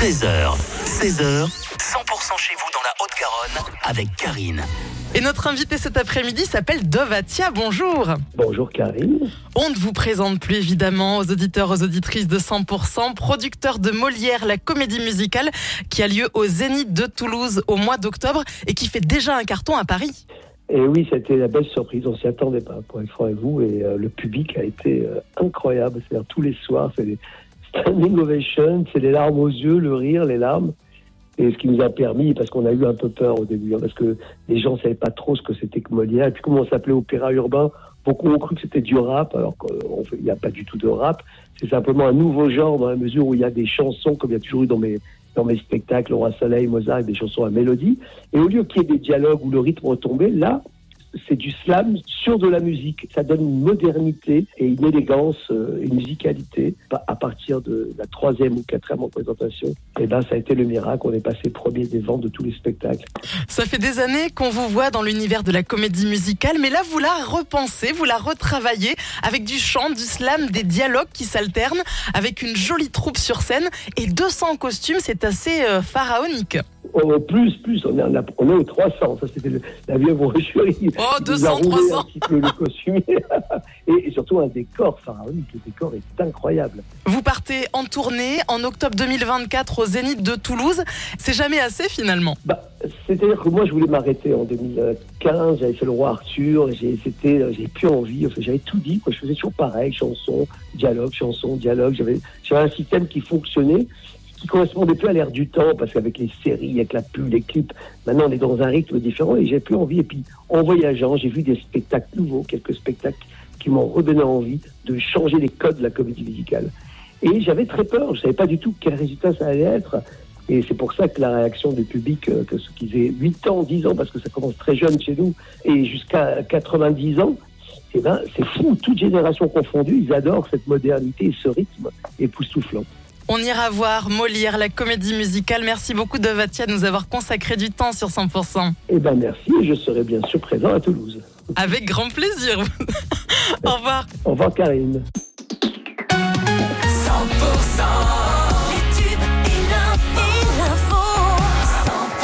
13h, 16h, 100% chez vous dans la Haute-Garonne avec Karine. Et notre invité cet après-midi s'appelle Dovatia. Bonjour. Bonjour Karine. On ne vous présente plus évidemment aux auditeurs, aux auditrices de 100%, producteur de Molière, la comédie musicale qui a lieu au Zénith de Toulouse au mois d'octobre et qui fait déjà un carton à Paris. Et oui, c'était la belle surprise. On s'y attendait pas, pour être franc avec vous. Et euh, le public a été euh, incroyable. C'est-à-dire tous les soirs, c'est des standing ovations, c'est les larmes aux yeux, le rire, les larmes. Et ce qui nous a permis, parce qu'on a eu un peu peur au début, hein, parce que les gens savaient pas trop ce que c'était que Molière. Et puis comment on s'appelait opéra urbain, beaucoup ont cru que c'était du rap, alors qu'il n'y a pas du tout de rap. C'est simplement un nouveau genre dans la mesure où il y a des chansons, comme il y a toujours eu dans mes dans mes spectacles, Roi Soleil, Mozart, des chansons à mélodie. Et au lieu qu'il y ait des dialogues où le rythme retombait, là, c'est du slam sur de la musique. Ça donne une modernité et une élégance, euh, une musicalité. À partir de la troisième ou quatrième représentation, et eh ben, ça a été le miracle. On est passé premier des ventes de tous les spectacles. Ça fait des années qu'on vous voit dans l'univers de la comédie musicale, mais là, vous la repensez, vous la retravaillez avec du chant, du slam, des dialogues qui s'alternent, avec une jolie troupe sur scène et 200 costumes. C'est assez euh, pharaonique. Oh, plus, plus, on est, on, on est aux 300. Ça, c'était la vieille brocherie. Oh, 200, 300. Un petit peu le costume. et, surtout un décor pharaonique. Le décor est incroyable. Vous partez en tournée en octobre 2024 au Zénith de Toulouse. C'est jamais assez finalement. Bah, C'est-à-dire que moi, je voulais m'arrêter en 2015. J'avais fait le roi Arthur. J'ai plus envie. Enfin, j'avais tout dit. Quoi. Je faisais toujours pareil chanson, dialogue, chanson, dialogue. J'avais un système qui fonctionnait qui correspondait plus à l'ère du temps, parce qu'avec les séries, avec la pub, les clips, maintenant on est dans un rythme différent et j'ai plus envie. Et puis en voyageant, j'ai vu des spectacles nouveaux, quelques spectacles qui m'ont redonné envie de changer les codes de la comédie musicale. Et j'avais très peur, je savais pas du tout quel résultat ça allait être. Et c'est pour ça que la réaction du public, euh, que ceux qui avaient 8 ans, 10 ans, parce que ça commence très jeune chez nous, et jusqu'à 90 ans, eh ben, c'est fou, toute génération confondue, ils adorent cette modernité et ce rythme époustouflant. On ira voir Molière, la comédie musicale. Merci beaucoup de Vatia de nous avoir consacré du temps sur 100%. Eh bien merci, je serai bien sûr présent à Toulouse. Avec grand plaisir. Au revoir. Au revoir Karine. 100%